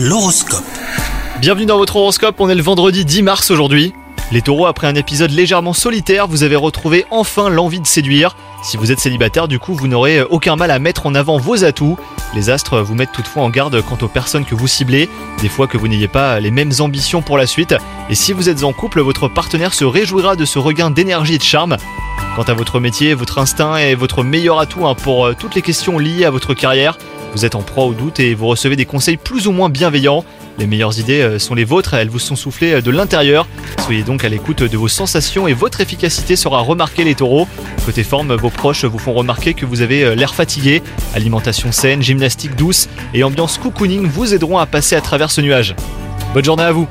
L'horoscope. Bienvenue dans votre horoscope, on est le vendredi 10 mars aujourd'hui. Les taureaux, après un épisode légèrement solitaire, vous avez retrouvé enfin l'envie de séduire. Si vous êtes célibataire, du coup, vous n'aurez aucun mal à mettre en avant vos atouts. Les astres vous mettent toutefois en garde quant aux personnes que vous ciblez, des fois que vous n'ayez pas les mêmes ambitions pour la suite. Et si vous êtes en couple, votre partenaire se réjouira de ce regain d'énergie et de charme. Quant à votre métier, votre instinct est votre meilleur atout hein, pour euh, toutes les questions liées à votre carrière. Vous êtes en proie au doute et vous recevez des conseils plus ou moins bienveillants. Les meilleures idées euh, sont les vôtres, elles vous sont soufflées euh, de l'intérieur. Soyez donc à l'écoute de vos sensations et votre efficacité sera remarquée les taureaux. Côté forme, vos proches vous font remarquer que vous avez euh, l'air fatigué. Alimentation saine, gymnastique douce et ambiance cocooning vous aideront à passer à travers ce nuage. Bonne journée à vous